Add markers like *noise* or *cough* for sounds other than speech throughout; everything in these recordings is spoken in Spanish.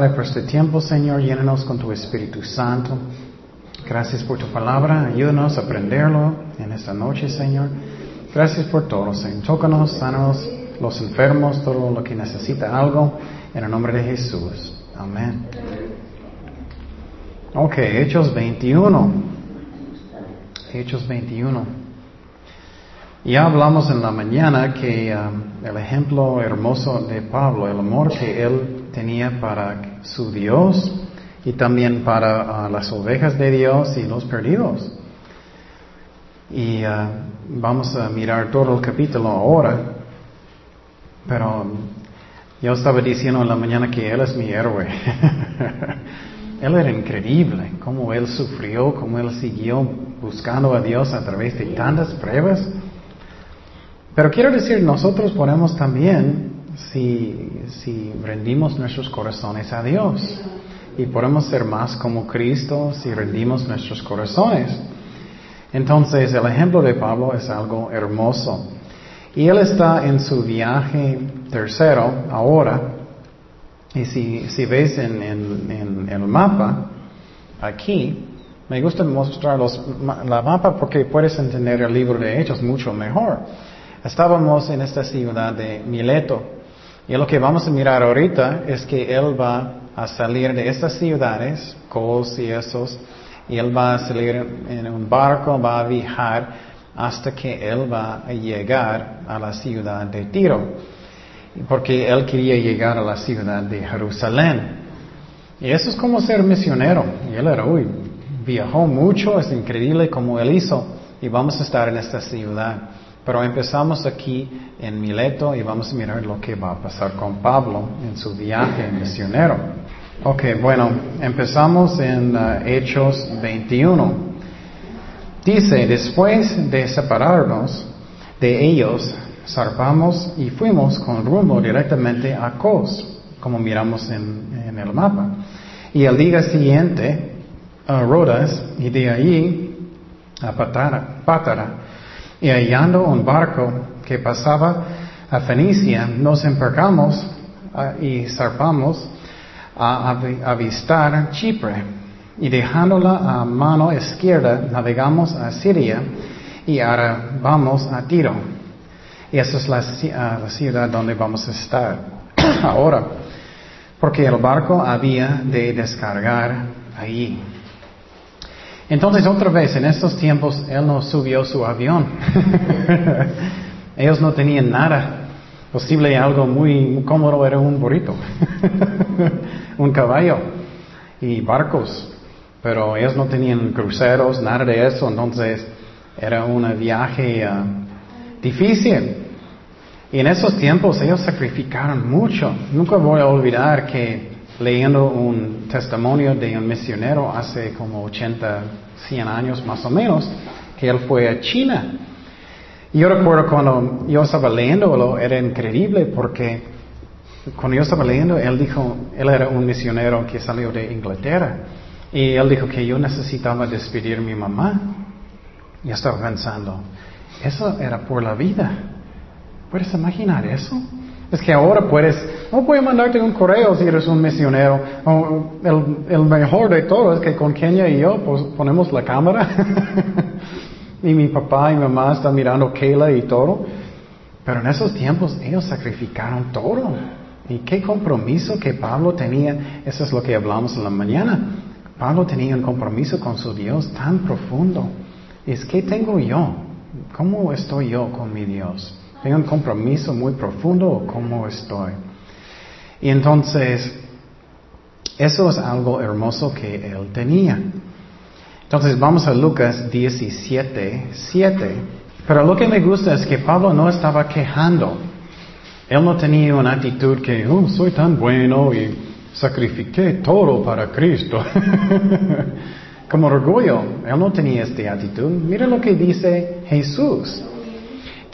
Padre, por este tiempo, Señor. Llénanos con tu Espíritu Santo. Gracias por tu palabra. Ayúdanos a aprenderlo en esta noche, Señor. Gracias por todo, Señor. Tócanos, sánanos los enfermos, todo lo que necesita algo. En el nombre de Jesús. Amén. Ok, Hechos 21. Hechos 21. Ya hablamos en la mañana que um, el ejemplo hermoso de Pablo, el amor que él tenía para su Dios y también para uh, las ovejas de Dios y los perdidos. Y uh, vamos a mirar todo el capítulo ahora, pero yo estaba diciendo en la mañana que Él es mi héroe. *laughs* él era increíble, cómo Él sufrió, cómo Él siguió buscando a Dios a través de tantas pruebas. Pero quiero decir, nosotros podemos también, si, si rendimos nuestros corazones a Dios, y podemos ser más como Cristo si rendimos nuestros corazones. Entonces, el ejemplo de Pablo es algo hermoso. Y él está en su viaje tercero ahora. Y si, si ves en, en, el mapa, aquí, me gusta mostrar los, la mapa porque puedes entender el libro de Hechos mucho mejor. Estábamos en esta ciudad de Mileto. Y lo que vamos a mirar ahorita es que él va a salir de estas ciudades, Cos y esos, y él va a salir en un barco, va a viajar hasta que él va a llegar a la ciudad de Tiro, porque él quería llegar a la ciudad de Jerusalén. Y eso es como ser misionero. Y él era, uy, viajó mucho, es increíble como él hizo, y vamos a estar en esta ciudad. Pero empezamos aquí en Mileto y vamos a mirar lo que va a pasar con Pablo en su viaje misionero. Ok, bueno, empezamos en uh, Hechos 21. Dice, después de separarnos de ellos, zarpamos y fuimos con rumbo directamente a Cos, como miramos en, el mapa. Y el día siguiente a Rodas y de ahí a Pátara y hallando un barco que pasaba a Fenicia, nos embarcamos ah, y zarpamos a avistar Chipre. Y dejándola a mano izquierda, navegamos a Siria y ahora vamos a Tiro. Y esa es la, ah, la ciudad donde vamos a estar *clears throat* ahora. Porque el barco había de descargar allí. Entonces otra vez, en estos tiempos, él no subió su avión. *laughs* Ellos no tenían nada. Posible algo muy cómodo era un burrito, *laughs* un caballo y barcos. Pero ellos no tenían cruceros, nada de eso. Entonces era un viaje ah, difícil. Y en esos tiempos ellos sacrificaron mucho. Nunca voy a olvidar que leyendo un testimonio de un misionero hace como 80, 100 años más o menos, que él fue a China. Yo recuerdo cuando yo estaba leyéndolo, era increíble porque cuando yo estaba leyendo, él dijo, él era un misionero que salió de Inglaterra. Y él dijo que yo necesitaba despedir a mi mamá. Y estaba pensando, eso era por la vida. ¿Puedes imaginar eso? Es que ahora puedes, no a mandarte un correo si eres un misionero. el, mejor de todo es que con Kenia y yo pues, ponemos la cámara *laughs* y mi papá y mamá están mirando Kayla y todo. Pero en esos tiempos ellos sacrificaron todo. Y qué compromiso que Pablo tenía. Eso es lo que hablamos en la mañana. Pablo tenía un compromiso con su Dios tan profundo. Es que tengo yo. ¿Cómo estoy yo con mi Dios? ¿Tengo un compromiso muy profundo cómo estoy? Y entonces, eso es algo hermoso que él tenía. Entonces vamos a Lucas 17, 7. Pero lo que me gusta es que Pablo no estaba quejando. Él no tenía una actitud que, oh, soy tan bueno y sacrifiqué todo para Cristo. *laughs* Como orgullo. Él no tenía esta actitud. Mira lo que dice Jesús.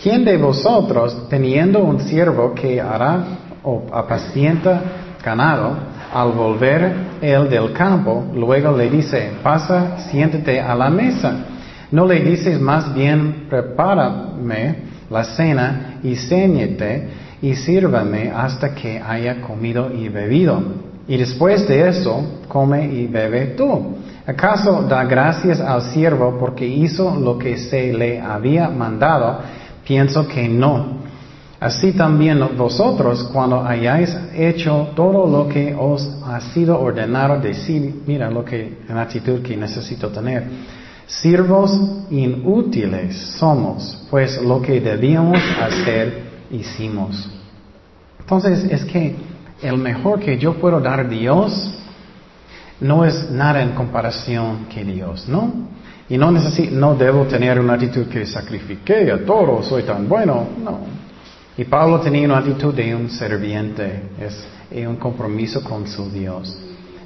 ¿Quién de vosotros, teniendo un siervo que hará o apacienta ganado, al volver él del campo, luego le dice, pasa, siéntate a la mesa? No le dices más bien, prepárame la cena y ceñete y sírvame hasta que haya comido y bebido. Y después de eso, come y bebe tú. ¿Acaso da gracias al siervo porque hizo lo que se le había mandado? Pienso que no. Así también vosotros, cuando hayáis hecho todo lo que os ha sido ordenado, decir, mira lo que, la actitud que necesito tener. Siervos inútiles somos, pues lo que debíamos hacer, hicimos. Entonces, es que el mejor que yo puedo dar a Dios no es nada en comparación que Dios, ¿no? Y no no debo tener una actitud que sacrifique a todo, soy tan bueno, no. Y Pablo tenía una actitud de un serviente, es un compromiso con su Dios.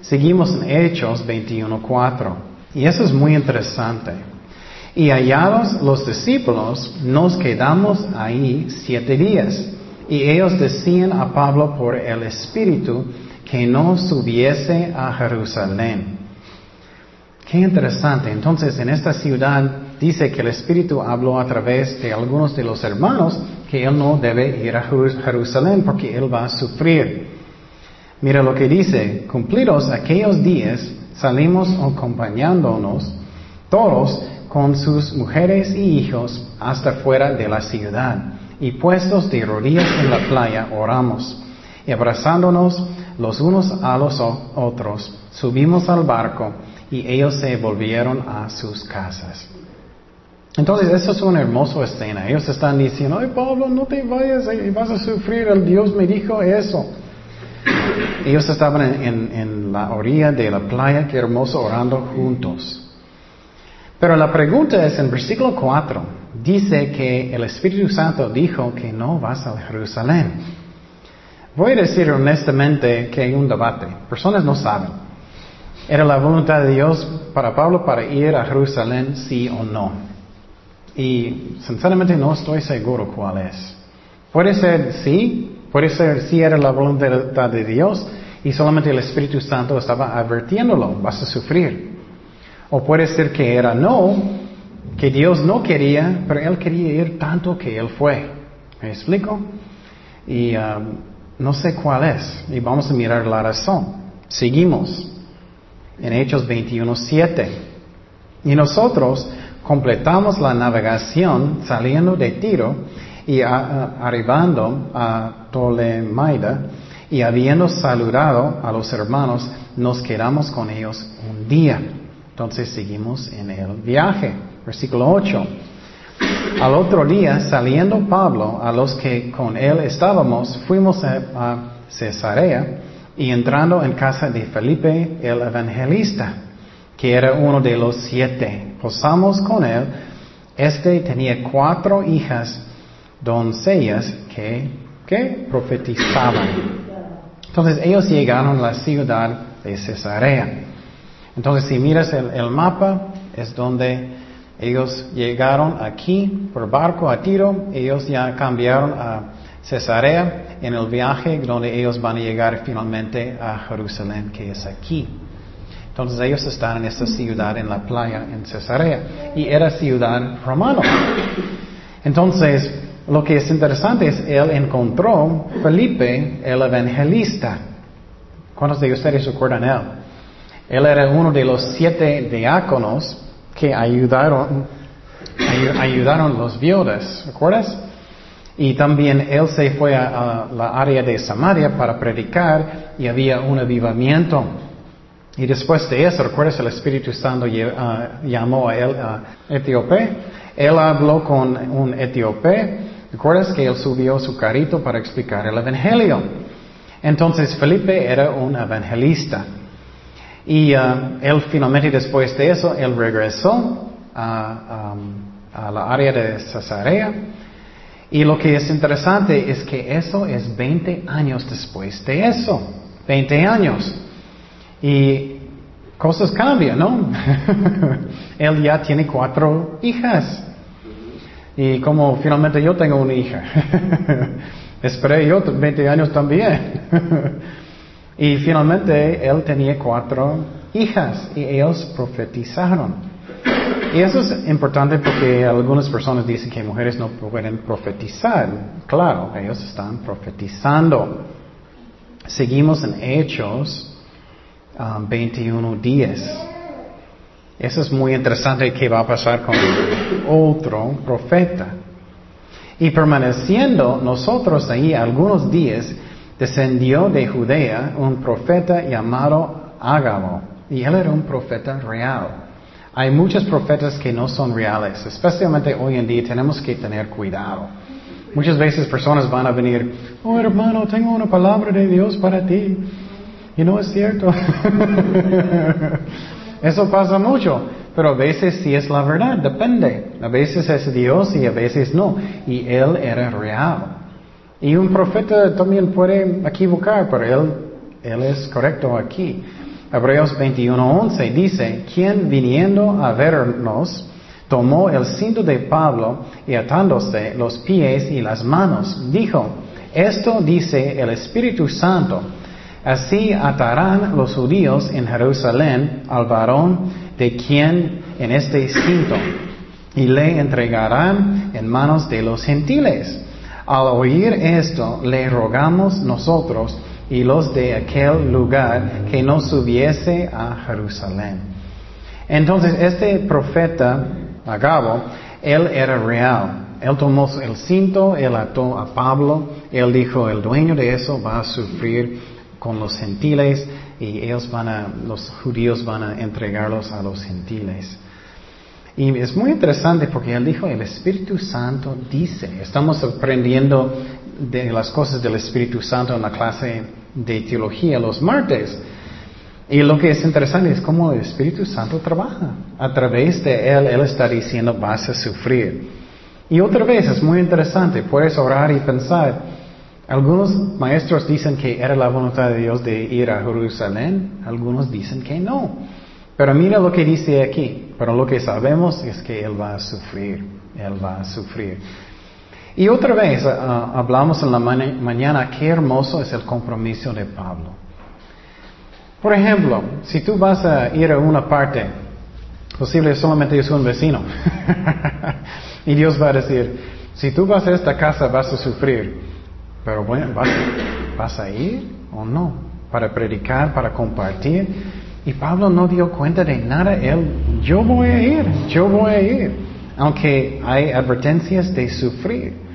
Seguimos en Hechos 21.4. Y eso es muy interesante. Y hallados los discípulos, nos quedamos ahí siete días. Y ellos decían a Pablo por el Espíritu que no subiese a Jerusalén. Qué interesante. Entonces, en esta ciudad dice que el Espíritu habló a través de algunos de los hermanos que él no debe ir a Jerusalén porque él va a sufrir. Mira lo que dice, cumplidos aquellos días, salimos acompañándonos todos con sus mujeres y hijos hasta fuera de la ciudad y puestos de rodillas en la playa oramos y abrazándonos los unos a los otros, subimos al barco y ellos se volvieron a sus casas. Entonces, eso es una hermosa escena. Ellos están diciendo, ay Pablo, no te vayas, y vas a sufrir, el Dios me dijo eso. Ellos estaban en, en la orilla de la playa, qué hermoso, orando juntos. Pero la pregunta es en versículo 4, dice que el Espíritu Santo dijo que no vas a Jerusalén. Voy a decir honestamente que hay un debate. Personas no saben. ¿Era la voluntad de Dios para Pablo para ir a Jerusalén, sí o no? Y sinceramente no estoy seguro cuál es. Puede ser sí, puede ser sí era la voluntad de Dios y solamente el Espíritu Santo estaba advirtiéndolo, vas a sufrir. O puede ser que era no, que Dios no quería, pero Él quería ir tanto que Él fue. ¿Me explico? Y um, no sé cuál es. Y vamos a mirar la razón. Seguimos en Hechos 21.7. Y nosotros completamos la navegación saliendo de Tiro y arribando a Ptolemaida y habiendo saludado a los hermanos, nos quedamos con ellos un día. Entonces seguimos en el viaje. Versículo 8. Al otro día, saliendo Pablo, a los que con él estábamos, fuimos a, a Cesarea y entrando en casa de Felipe el evangelista, que era uno de los siete, posamos con él. Este tenía cuatro hijas doncellas que, que profetizaban. Entonces ellos llegaron a la ciudad de Cesarea. Entonces si miras el, el mapa, es donde ellos llegaron aquí por barco a Tiro, ellos ya cambiaron a Cesarea en el viaje donde ellos van a llegar finalmente a Jerusalén, que es aquí. Entonces ellos están en esta ciudad, en la playa, en Cesarea, y era ciudad romana. Entonces, lo que es interesante es, él encontró Felipe, el evangelista. ¿Cuántos de ustedes recuerdan él? Él era uno de los siete diáconos que ayudaron, ayudaron los viudas, ¿recuerdas? Y también él se fue a, la área de Samaria para predicar y había un avivamiento. Y después de eso, ¿recuerdas? El Espíritu Santo uh, llamó a él a Etíope. Él habló con un etíope. ¿Recuerdas que él subió su carrito para explicar el Evangelio? Entonces Felipe era un evangelista. Y uh, él finalmente después de eso, él regresó a, a la área de Cesarea y lo que es interesante es que eso es 20 años después de eso. 20 años. Y cosas cambian, ¿no? *laughs* Él ya tiene cuatro hijas. Y como finalmente yo tengo una hija. *laughs* Esperé yo 20 años también. *laughs* y finalmente él tenía cuatro hijas y ellos profetizaron. Y eso es importante porque algunas personas dicen que mujeres no pueden profetizar. Claro, ellos están profetizando. Seguimos en Hechos um, 21 días. Eso es muy interesante que va a pasar con otro profeta. Y permaneciendo nosotros ahí algunos días, descendió de Judea un profeta llamado Ágabo. Y él era un profeta real. Hay muchos profetas que no son reales, especialmente hoy en día tenemos que tener cuidado. Muchas veces personas van a venir, oh hermano, tengo una palabra de Dios para ti. Y no es cierto. *laughs* Eso pasa mucho, pero a veces sí es la verdad, depende. A veces es Dios y a veces no. Y él era real. Y un profeta también puede equivocar, pero él, él es correcto aquí. Hebreos 21:11 dice, quien viniendo a vernos, tomó el cinto de Pablo y atándose los pies y las manos, dijo, esto dice el Espíritu Santo, así atarán los judíos en Jerusalén al varón de quien en este cinto, y le entregarán en manos de los gentiles. Al oír esto, le rogamos nosotros, y los de aquel lugar que no subiese a Jerusalén. Entonces este profeta, Agabo, él era real. Él tomó el cinto, él ató a Pablo, él dijo, el dueño de eso va a sufrir con los gentiles y ellos van a, los judíos van a entregarlos a los gentiles. Y es muy interesante porque él dijo, el Espíritu Santo dice, estamos aprendiendo de las cosas del Espíritu Santo en la clase de teología los martes. Y lo que es interesante es cómo el Espíritu Santo trabaja. A través de Él, Él está diciendo, vas a sufrir. Y otra vez, es muy interesante, puedes orar y pensar. Algunos maestros dicen que era la voluntad de Dios de ir a Jerusalén, algunos dicen que no. Pero mira lo que dice aquí, pero lo que sabemos es que Él va a sufrir, Él va a sufrir. Y otra vez ah, hablamos en la mañana qué hermoso es el compromiso de Pablo. Por ejemplo, si tú vas a ir a una parte, posible solamente es un vecino, *laughs* y Dios va a decir, si tú vas a esta casa vas a sufrir, pero bueno, ¿vas, ¿vas a ir o no? Para predicar, para compartir. Y Pablo no dio cuenta de nada, él, yo voy a ir, yo voy a ir aunque hay advertencias de sufrir.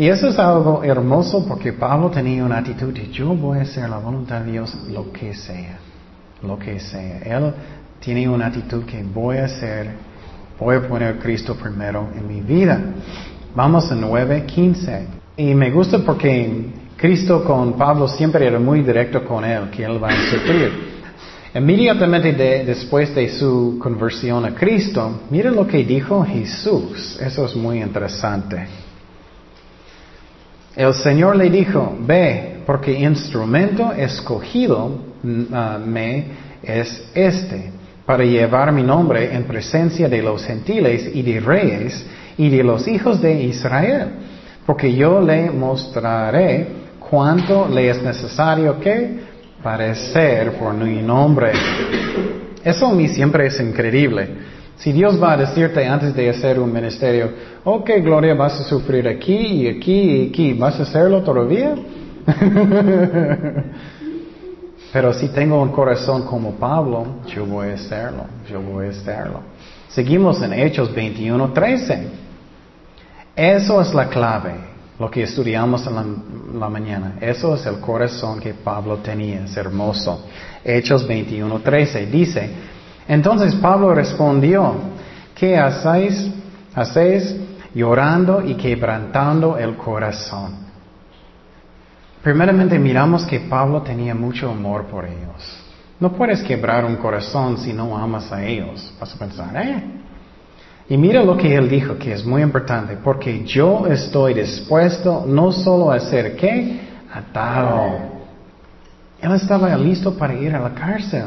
Y eso es algo hermoso porque Pablo tenía una actitud de yo voy a hacer la voluntad de Dios lo que sea, lo que sea. Él tiene una actitud que voy a hacer, voy a poner a Cristo primero en mi vida. Vamos a 9.15. Y me gusta porque Cristo con Pablo siempre era muy directo con él, que él va a sufrir. Inmediatamente después de su conversión a Cristo, mira lo que dijo Jesús. Eso es muy interesante. El Señor le dijo, ve, porque instrumento escogido mm, ah, me es este, para llevar mi nombre en presencia de los gentiles y de reyes y de los hijos de Israel, porque yo le mostraré cuánto le es necesario que parecer por mi nombre. Eso a mí siempre es increíble. Si Dios va a decirte antes de hacer un ministerio, ok, Gloria, vas a sufrir aquí y aquí y aquí, ¿vas a hacerlo todavía? *laughs* Pero si tengo un corazón como Pablo, yo voy a hacerlo, yo voy a hacerlo. Seguimos en Hechos 21, 13. Eso es la clave lo que estudiamos en la, mañana. Eso es el corazón que Pablo tenía, es hermoso. Hechos 21:13 dice, entonces Pablo respondió, ¿qué hacéis? Hacéis llorando y quebrantando el corazón. Primeramente miramos que Pablo tenía mucho amor por ellos. No puedes quebrar un corazón si no amas a ellos. Vas a pensar, ¿eh? Y mira lo que él dijo, que es muy importante, porque yo estoy dispuesto no solo a ser qué, atado. Él estaba listo para ir a la cárcel.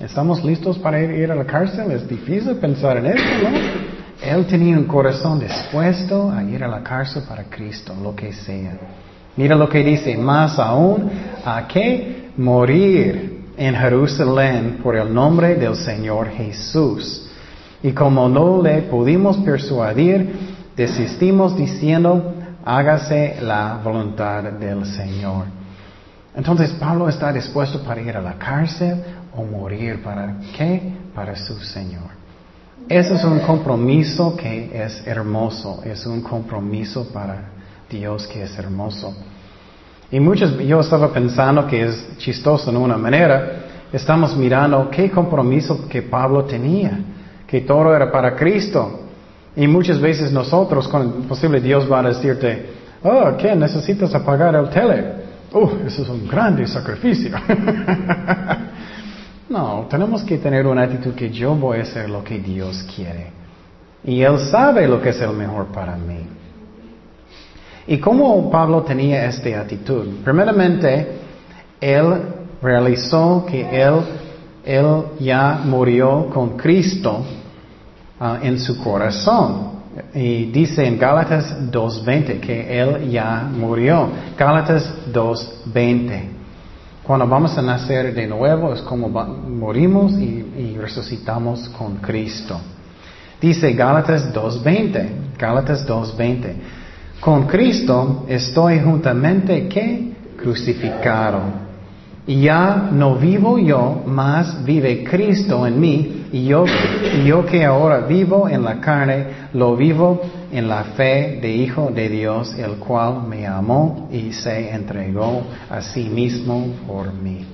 ¿Estamos listos para ir a la cárcel? Es difícil pensar en eso, ¿no? Él tenía un corazón dispuesto a ir a la cárcel para Cristo, lo que sea. Mira lo que dice, más aún, ¿a qué? Morir en Jerusalén por el nombre del Señor Jesús. Y como no le pudimos persuadir, desistimos diciendo, hágase la voluntad del Señor. Entonces Pablo está dispuesto para ir a la cárcel o morir para qué? Para su Señor. Ese es un compromiso que es hermoso, es un compromiso para Dios que es hermoso. Y muchos, yo estaba pensando que es chistoso en una manera, estamos mirando qué compromiso que Pablo tenía, que todo era para Cristo. Y muchas veces nosotros, con posible Dios va a decirte, oh, ¿qué? Necesitas apagar el tele. Oh, eso es un grande sacrificio. *laughs* no, tenemos que tener una actitud que yo voy a hacer lo que Dios quiere. Y Él sabe lo que es el mejor para mí. ¿Y cómo Pablo tenía esta actitud? Primeramente, él realizó que él, él ya murió con Cristo ah, en su corazón. Y dice en Gálatas 2.20 que Él ya murió. Gálatas 2.20. Cuando vamos a nacer de nuevo es como morimos y, resucitamos con Cristo. Dice Gálatas 2.20. Gálatas 2.20. Con Cristo estoy juntamente que crucificado. Y ya no vivo yo, más vive Cristo en mí, y yo, yo que ahora vivo en la carne, lo vivo en la fe de Hijo de Dios, el cual me amó y se entregó a sí mismo por mí.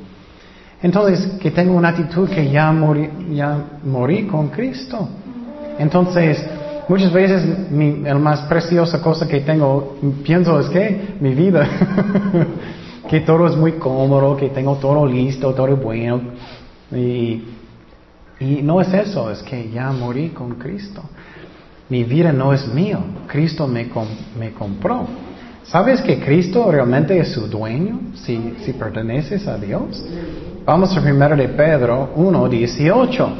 Entonces, que tengo una actitud que ya morí, ya morí con Cristo. Entonces, muchas veces mi, la más preciosa cosa que tengo, pienso es que mi vida *laughs* que todo es muy cómodo, que tengo todo listo, todo bueno. Y, no es eso, es que ya morí con Cristo. Mi vida no es mío, Cristo me, me compró. ¿Sabes que Cristo realmente es su dueño si, si perteneces a Dios? Vamos a primero de Pedro 1, 18.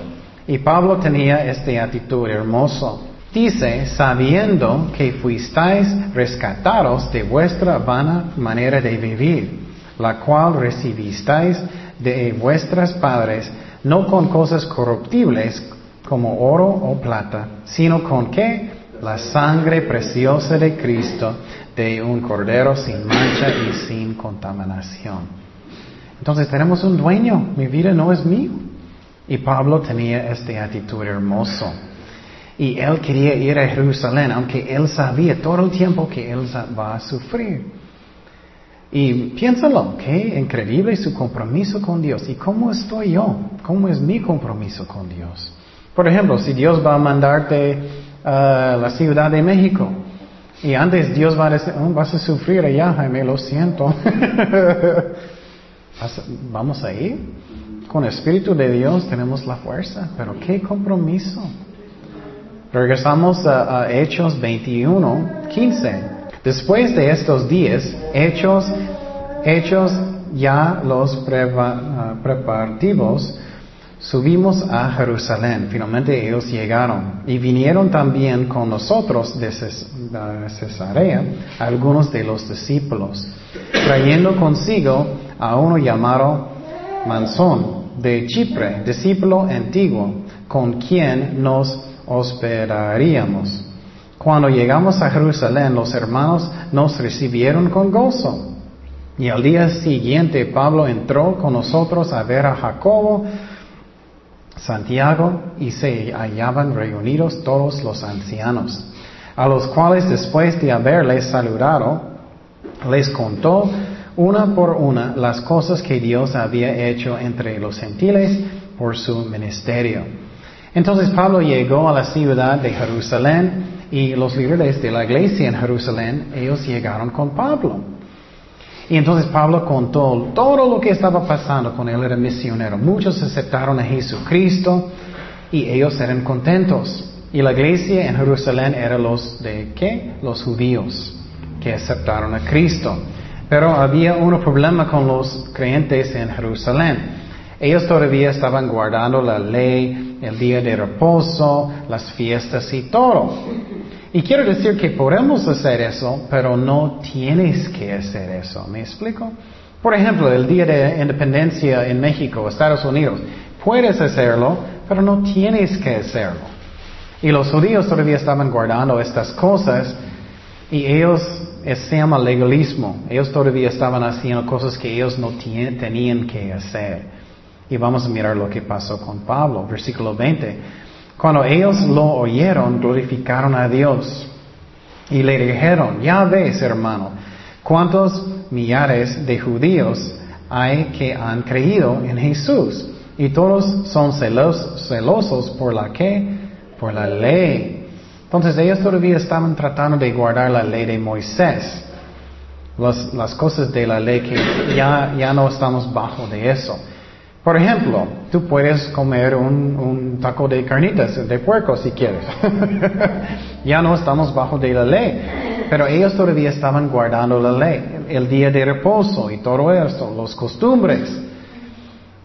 Y Pablo tenía esta actitud hermoso. Dice, sabiendo que fuisteis rescatados de vuestra vana manera de vivir, la cual recibisteis de vuestros padres, no con cosas corruptibles como oro o plata, sino con qué? La sangre preciosa de Cristo, de un cordero sin mancha y sin contaminación. Entonces tenemos un dueño, mi vida no es mío. Y Pablo tenía esta actitud hermosa. Y él quería ir a Jerusalén, aunque él sabía todo el tiempo que él va a sufrir. Y piénsalo, qué increíble su compromiso con Dios. ¿Y cómo estoy yo? ¿Cómo es mi compromiso con Dios? Por ejemplo, si Dios va a mandarte a la Ciudad de México y antes Dios va a decir, oh, vas a sufrir allá, Jaime, lo siento. *laughs* Vamos a ir. Con el Espíritu de Dios tenemos la fuerza, pero qué compromiso. Regresamos a, Hechos 21, 15. Después de estos días, Hechos, Hechos ya los ah, preparativos, subimos a Jerusalén. Finalmente ellos llegaron y vinieron también con nosotros de Cesarea algunos de los discípulos, trayendo consigo a uno llamado Mansón de Chipre, discípulo antiguo, con quien nos hospedaríamos. Cuando llegamos a Jerusalén, los hermanos nos recibieron con gozo. Y al día siguiente Pablo entró con nosotros a ver a Jacobo, Santiago, y se hallaban reunidos todos los ancianos, a los cuales después de haberles saludado, les contó una por una las cosas que Dios había hecho entre los gentiles por su ministerio entonces Pablo llegó a la ciudad de Jerusalén y los líderes de la iglesia en Jerusalén, ellos llegaron con Pablo. Y entonces Pablo contó todo lo que estaba pasando con él, era misionero. Muchos aceptaron a Jesucristo y ellos eran contentos. Y la iglesia en Jerusalén era los de qué? Los judíos que aceptaron a Cristo. Pero había un problema con los creyentes en Jerusalén. Ellos todavía estaban guardando la ley, el día de reposo, las fiestas y todo. Y quiero decir que podemos hacer eso, pero no tienes que hacer eso. ¿Me explico? Por ejemplo, el día de independencia en México, Estados Unidos, puedes hacerlo, pero no tienes que hacerlo. Y los judíos todavía estaban guardando estas cosas y ellos se llama legalismo. Ellos todavía estaban haciendo cosas que ellos no tenían que hacer. Y vamos a mirar lo que pasó con Pablo, versículo 20. Cuando ellos lo oyeron, glorificaron a Dios. Y le dijeron, ya ves, hermano, cuántos millares de judíos hay que han creído en Jesús. Y todos son celos, celosos por la que, por la ley. Entonces ellos todavía estaban tratando de guardar la ley de Moisés. las cosas de la ley que ya, ya no estamos bajo de eso. Por ejemplo, tú puedes comer un, taco de carnitas, de puerco si quieres. *laughs* ya no estamos bajo de la ley. Pero ellos todavía estaban guardando la ley, el día de reposo y todo eso, los costumbres.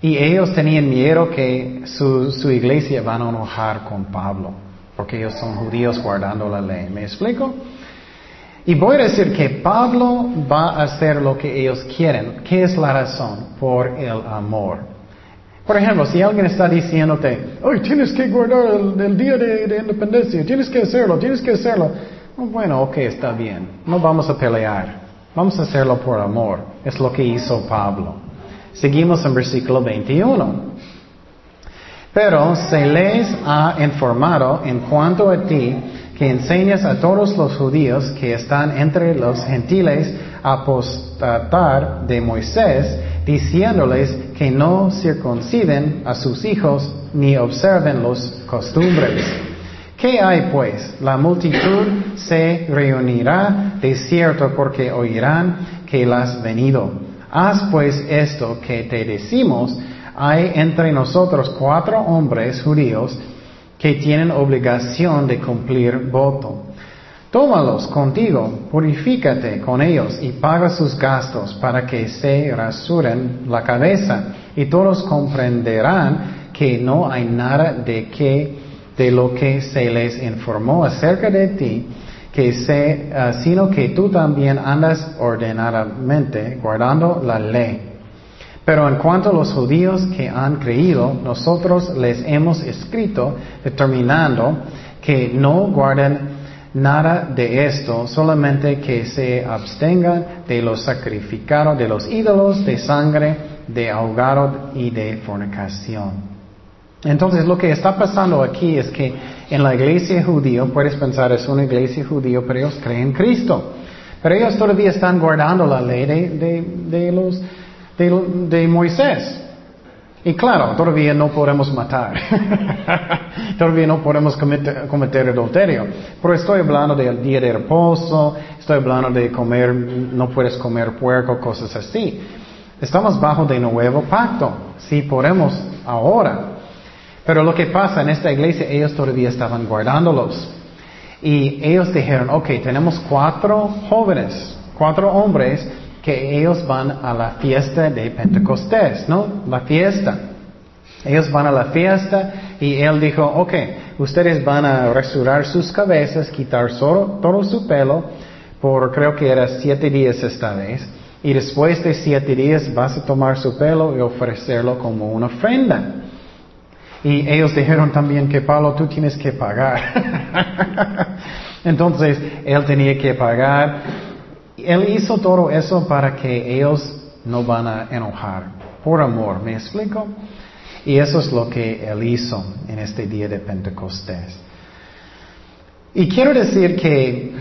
Y ellos tenían miedo que su, su iglesia van a enojar con Pablo, porque ellos son judíos guardando la ley. ¿Me explico? Y voy a decir que Pablo va a hacer lo que ellos quieren. ¿Qué es la razón? Por el amor. Por ejemplo, si alguien está diciéndote, hoy tienes que guardar el, día de, independencia, tienes que hacerlo, tienes que hacerlo. Oh, bueno, ok, está bien. No vamos a pelear. Vamos a hacerlo por amor. Es lo que hizo Pablo. Seguimos en versículo 21. Pero se les ha informado en cuanto a ti que enseñas a todos los judíos que están entre los gentiles a apostatar de Moisés diciéndoles que no circunciden a sus hijos ni observen los costumbres. ¿Qué hay pues? La multitud se reunirá de cierto porque oirán que la has venido. Haz pues esto que te decimos. Hay entre nosotros cuatro hombres judíos que tienen obligación de cumplir voto. Tómalos contigo, purifícate con ellos y paga sus gastos para que se rasuren la cabeza y todos comprenderán que no hay nada de que de lo que se les informó acerca de ti que se, ah, sino que tú también andas ordenadamente guardando la ley. Pero en cuanto a los judíos que han creído, nosotros les hemos escrito determinando que no guarden nada de esto, solamente que se abstengan de los sacrificados, de los ídolos, de sangre, de ahogado y de fornicación. Entonces lo que está pasando aquí es que en la iglesia judía, puedes pensar es una iglesia judía, pero ellos creen en Cristo. Pero ellos todavía están guardando la ley de, de, los, de Moisés. Y claro, todavía no podemos matar. *laughs* todavía no podemos cometer, adulterio. Pero estoy hablando del día de reposo, estoy hablando de comer, no puedes comer puerco, cosas así. Estamos bajo de nuevo pacto. Sí podemos ahora. Pero lo que pasa en esta iglesia, ellos todavía estaban guardándolos. Y ellos dijeron, ok, tenemos cuatro jóvenes, cuatro hombres que ellos van a la fiesta de Pentecostés, ¿no? La fiesta. Ellos van a la fiesta y él dijo, ok, ustedes van a rasurar sus cabezas, quitar todo su pelo, por creo que era siete días esta vez, y después de siete días vas a tomar su pelo y ofrecerlo como una ofrenda. Y ellos dijeron también que Pablo, tú tienes que pagar. *laughs* Entonces, él tenía que pagar él hizo todo eso para que ellos no van a enojar. Por amor, ¿me explico? Y eso es lo que Él hizo en este día de Pentecostés. Y quiero decir que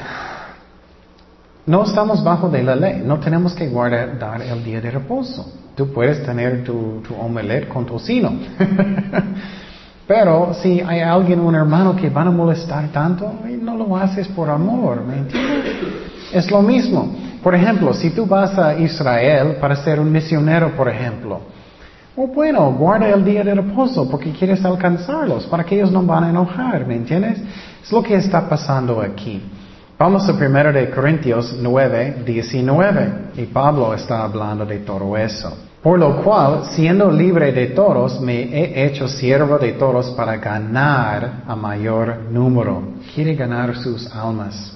no estamos bajo de la ley, no tenemos que guardar el día de reposo. Tú puedes tener tu, tu omelette con tocino. *laughs* Pero si hay alguien, un hermano que van a molestar tanto, no lo haces por amor, ¿me entiendes? Es lo mismo. Por ejemplo, si tú vas a Israel para ser un misionero, por ejemplo, oh, bueno, guarda el día de reposo porque quieres alcanzarlos, para que ellos no van a enojar, ¿me entiendes? Es lo que está pasando aquí. Vamos a 1 de Corintios 9, 19, y Pablo está hablando de todo eso. Por lo cual, siendo libre de todos, me he hecho siervo de todos para ganar a mayor número. Quiere ganar sus almas.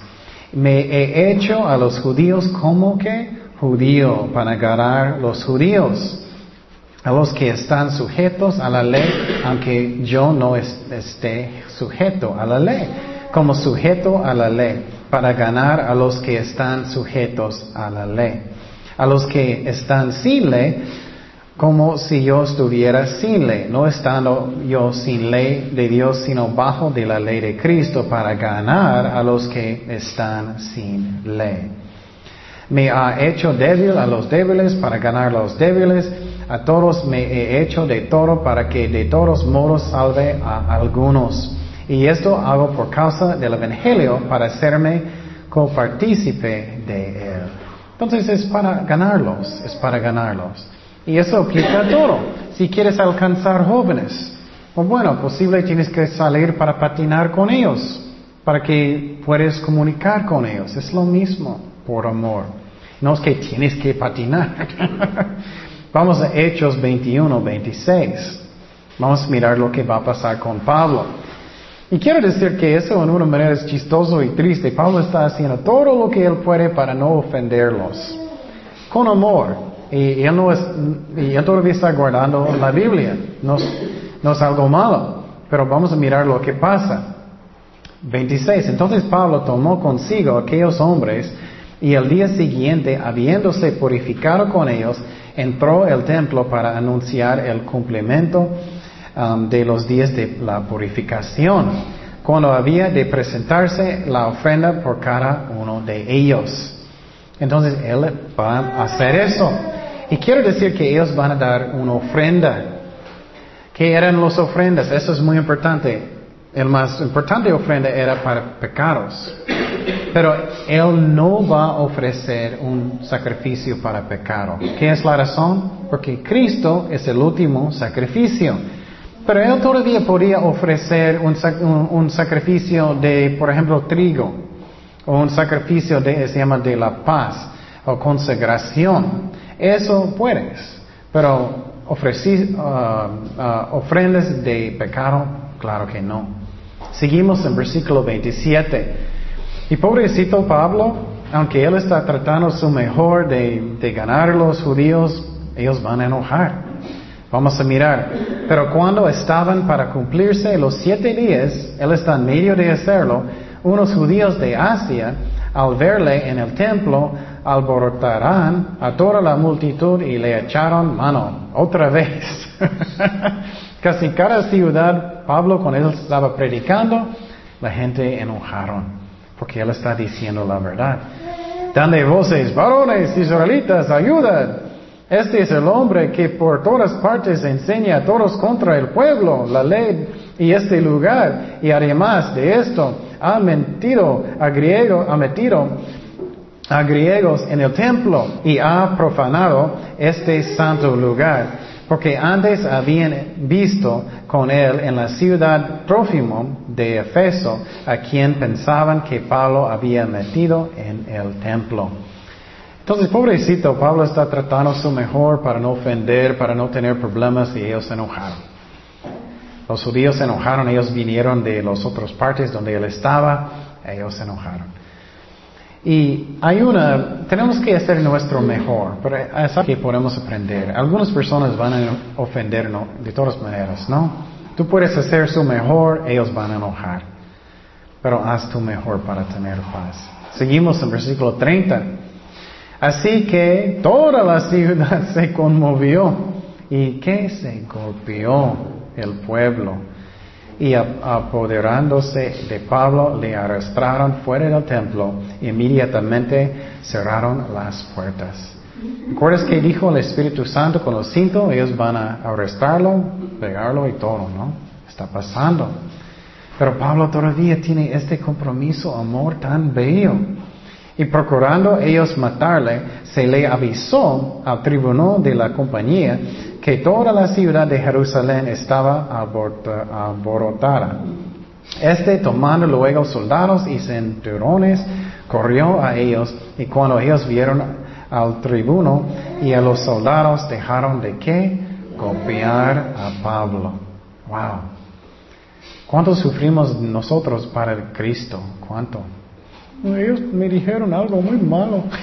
Me he hecho a los judíos como que judío para ganar los judíos, a los que están sujetos a la ley, aunque yo no esté sujeto a la ley, como sujeto a la ley, para ganar a los que están sujetos a la ley. A los que están sin ley, como si yo estuviera sin ley, no estando yo sin ley de Dios, sino bajo de la ley de Cristo para ganar a los que están sin ley. Me ha hecho débil a los débiles para ganar a los débiles. A todos me he hecho de todo para que de todos modos salve a algunos. Y esto hago por causa del Evangelio para hacerme copartícipe de él. Entonces es para ganarlos, es para ganarlos. Y eso aplica a todo. Si quieres alcanzar jóvenes, pues bueno, posible tienes que salir para patinar con ellos, para que puedas comunicar con ellos. Es lo mismo, por amor. No es que tienes que patinar. *laughs* Vamos a Hechos 21, 26. Vamos a mirar lo que va a pasar con Pablo. Y quiero decir que eso en una manera es chistoso y triste. Pablo está haciendo todo lo que él puede para no ofenderlos. Con amor. Y él, no es, y él todavía está guardando la Biblia. No, no es algo malo. Pero vamos a mirar lo que pasa. 26. Entonces Pablo tomó consigo aquellos hombres y el día siguiente, habiéndose purificado con ellos, entró al templo para anunciar el cumplimiento um, de los días de la purificación, cuando había de presentarse la ofrenda por cada uno de ellos. Entonces él va a hacer eso. Y quiero decir que ellos van a dar una ofrenda. ¿Qué eran las ofrendas? Eso es muy importante. El más importante ofrenda era para pecados. Pero Él no va a ofrecer un sacrificio para pecado. ¿Qué es la razón? Porque Cristo es el último sacrificio. Pero Él todavía podía ofrecer un, sacrificio de, por ejemplo, trigo. O un sacrificio de, se llama de la paz. O consagración. Eso puedes, pero ofrecí, uh, ofrendas de pecado, claro que no. Seguimos en versículo 27. Y pobrecito Pablo, aunque él está tratando su mejor de, de ganar a los judíos, ellos van a enojar. Vamos a mirar. Pero cuando estaban para cumplirse los siete días, él está en medio de hacerlo, unos judíos de Asia, al verle en el templo, alborotarán a toda la multitud y le echaron mano otra vez. *laughs* Casi cada ciudad, Pablo con él estaba predicando, la gente enojaron, porque él está diciendo la verdad. Dale voces, varones israelitas, ayuda. Este es el hombre que por todas partes enseña a todos contra el pueblo, la ley y este lugar. Y además de esto, ha mentido a griego, ha metido a griegos en el templo y ha profanado este santo lugar. Porque antes habían visto con él en la ciudad próximo de Efeso a quien pensaban que Pablo había metido en el templo. Entonces, pobrecito, Pablo está tratando su mejor para no ofender, para no tener problemas y ellos se enojaron. Los judíos se enojaron, ellos vinieron de las otras partes donde él estaba, ellos se enojaron. Y hay una, tenemos que hacer nuestro mejor, pero es algo que podemos aprender. Algunas personas van a ofendernos de todas maneras, ¿no? Tú puedes hacer su mejor, ellos van a enojar. Pero haz tu mejor para tener paz. Seguimos en versículo 30. Así que toda la ciudad *laughs* se conmovió y que se golpeó el pueblo y apoderándose de Pablo le arrastraron fuera del templo e inmediatamente cerraron las puertas. ¿Recuerdas que dijo el Espíritu Santo con los cintos? Ellos van a arrestarlo, pegarlo y todo, ¿no? Está pasando. Pero Pablo todavía tiene este compromiso, amor tan bello. Y procurando ellos matarle, se le avisó al tribunal de la compañía que toda la ciudad de Jerusalén estaba alborotada. Este, tomando luego soldados y centuriones, corrió a ellos y cuando ellos vieron al tribuno y a los soldados dejaron de qué? Copiar a Pablo. Wow. ¿Cuánto sufrimos nosotros para el Cristo? ¿Cuánto? Ellos me dijeron algo muy malo. *laughs*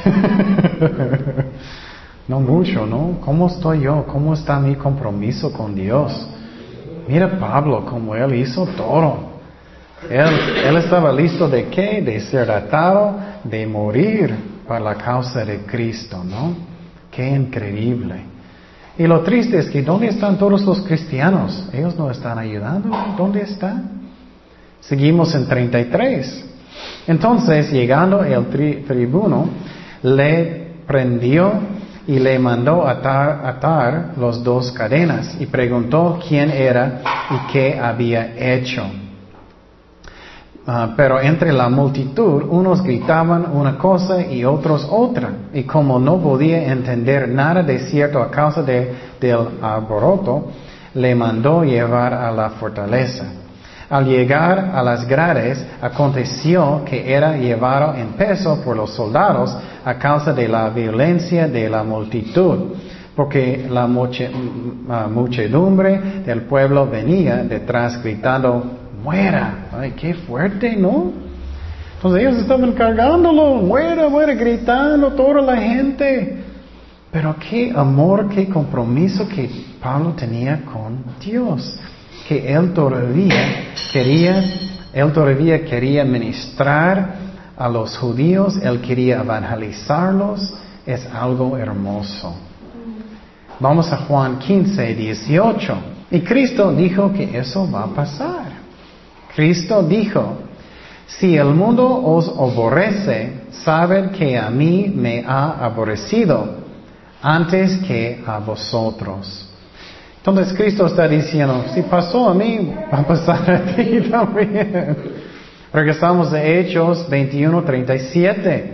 No mucho, ¿no? ¿Cómo estoy yo? ¿Cómo está mi compromiso con Dios? Mira Pablo, como él hizo todo. Él, él estaba listo de qué? De ser atado, de morir para la causa de Cristo, ¿no? Qué increíble. Y lo triste es que ¿dónde están todos los cristianos? Ellos no están ayudando. ¿Dónde están? Seguimos en 33. Entonces, llegando el tribuno, le prendió y le mandó atar, atar los dos cadenas y preguntó quién era y qué había hecho. Ah, pero entre la multitud unos gritaban una cosa y otros otra. Y como no podía entender nada de cierto a causa de, del alboroto, le mandó llevar a la fortaleza. Al llegar a las grades, aconteció que era llevado en peso por los soldados a causa de la violencia de la multitud, porque la mm, muchedumbre del pueblo venía detrás gritando, muera. Ay, qué fuerte, ¿no? Entonces ellos estaban cargándolo, muera, muera, gritando, toda la gente. Pero qué amor, qué compromiso que Pablo tenía con Dios que él todavía quería, él todavía quería ministrar a los judíos, él quería evangelizarlos, es algo hermoso. Vamos a Juan 15, 18. Y Cristo dijo que eso va a pasar. Cristo dijo, si el mundo os aborrece, sabed que a mí me ha aborrecido antes que a vosotros. Entonces Cristo está diciendo, si pasó a mí, va a pasar a ti *laughs* también. Regresamos a Hechos 21, 37.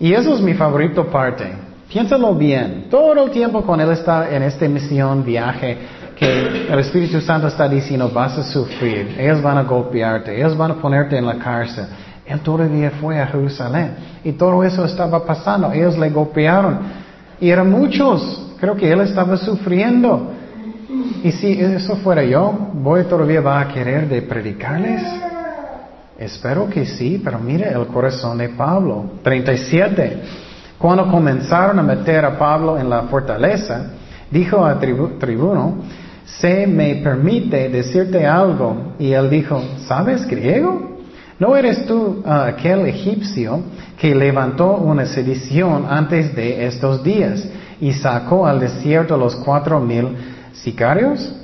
Y eso es mi favorito parte. Piénsalo bien. Todo el tiempo cuando Él está en esta misión, viaje, que el Espíritu Santo está diciendo, vas a sufrir, ellos van a golpearte, ellos van a ponerte en la cárcel. Él todavía fue a Jerusalén. Y todo eso estaba pasando. Ellos le golpearon. Y eran muchos. Creo que Él estaba sufriendo. Y si eso fuera yo, ¿voy todavía va a querer de predicarles? Espero que sí, pero mire el corazón de Pablo. 37. Cuando comenzaron a meter a Pablo en la fortaleza, dijo a tribuno, se me permite decirte algo. Y él dijo, ¿sabes griego? ¿No eres tú ah, aquel egipcio que levantó una sedición antes de estos días y sacó al desierto los cuatro mil sicarios?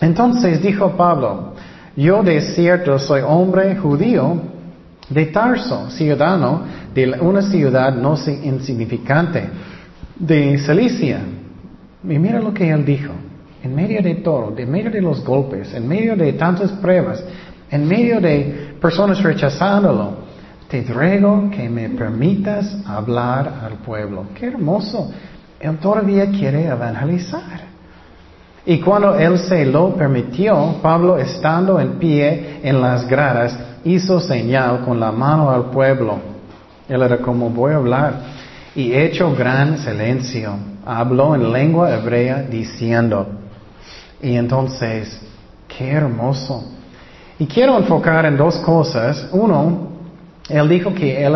Entonces dijo Pablo, yo de cierto soy hombre judío de Tarso, ciudadano de una ciudad no insignificante de Cilicia. Y mira lo que él dijo. En medio de todo, en medio de los golpes, en medio de tantas pruebas, en medio de personas rechazándolo, te ruego que me permitas hablar al pueblo. Qué hermoso. Él todavía quiere evangelizar. Y cuando él se lo permitió, Pablo, estando en pie en las gradas, hizo señal con la mano al pueblo. Él era como voy a hablar. Y hecho gran silencio, habló en lengua hebrea diciendo, y entonces, qué hermoso. Y quiero enfocar en dos cosas. Uno, él dijo que él,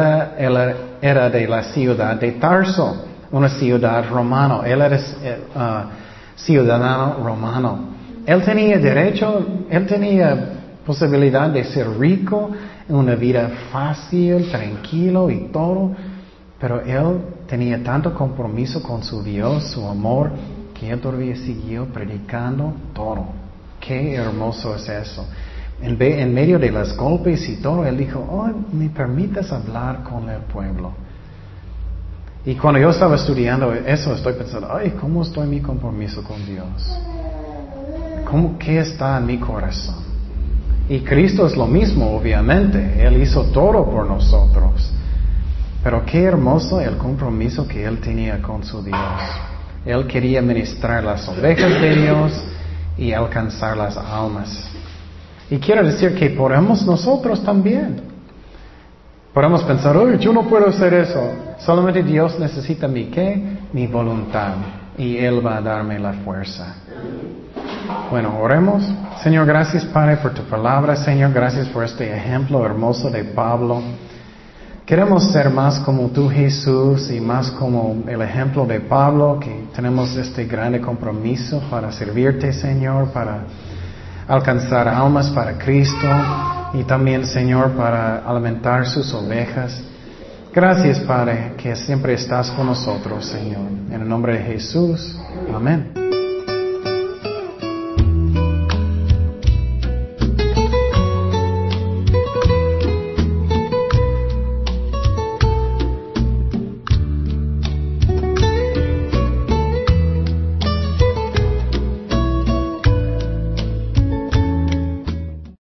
era de la ciudad de Tarso, una ciudad romana. Él era eh, uh, ciudadano romano. Él tenía derecho, él tenía posibilidad de ser rico, una vida fácil, tranquilo y todo, pero él tenía tanto compromiso con su Dios, su amor, que él todavía siguió predicando todo. Qué hermoso es eso. En, medio de los golpes y todo, él dijo, oh, me permitas hablar con el pueblo. Y cuando yo estaba estudiando eso, estoy pensando, ay, ¿cómo estoy mi compromiso con Dios? ¿Cómo, ¿Qué está en mi corazón? Y Cristo es lo mismo, obviamente. Él hizo todo por nosotros. Pero qué hermoso el compromiso que Él tenía con su Dios. Él quería ministrar las ovejas de Dios y alcanzar las almas. Y quiero decir que podemos nosotros también. Podemos pensar, oye, yo no puedo hacer eso. Solamente Dios necesita mi qué? Mi voluntad. Y Él va a darme la fuerza. Bueno, oremos. Señor, gracias Padre por tu palabra. Señor, gracias por este ejemplo hermoso de Pablo. Queremos ser más como tú, Jesús, y más como el ejemplo de Pablo, que tenemos este grande compromiso para servirte, Señor, para alcanzar almas para Cristo y también, Señor, para alimentar sus ovejas. Gracias, Padre, que siempre estás con nosotros, Señor. En el nombre de Jesús. Amén.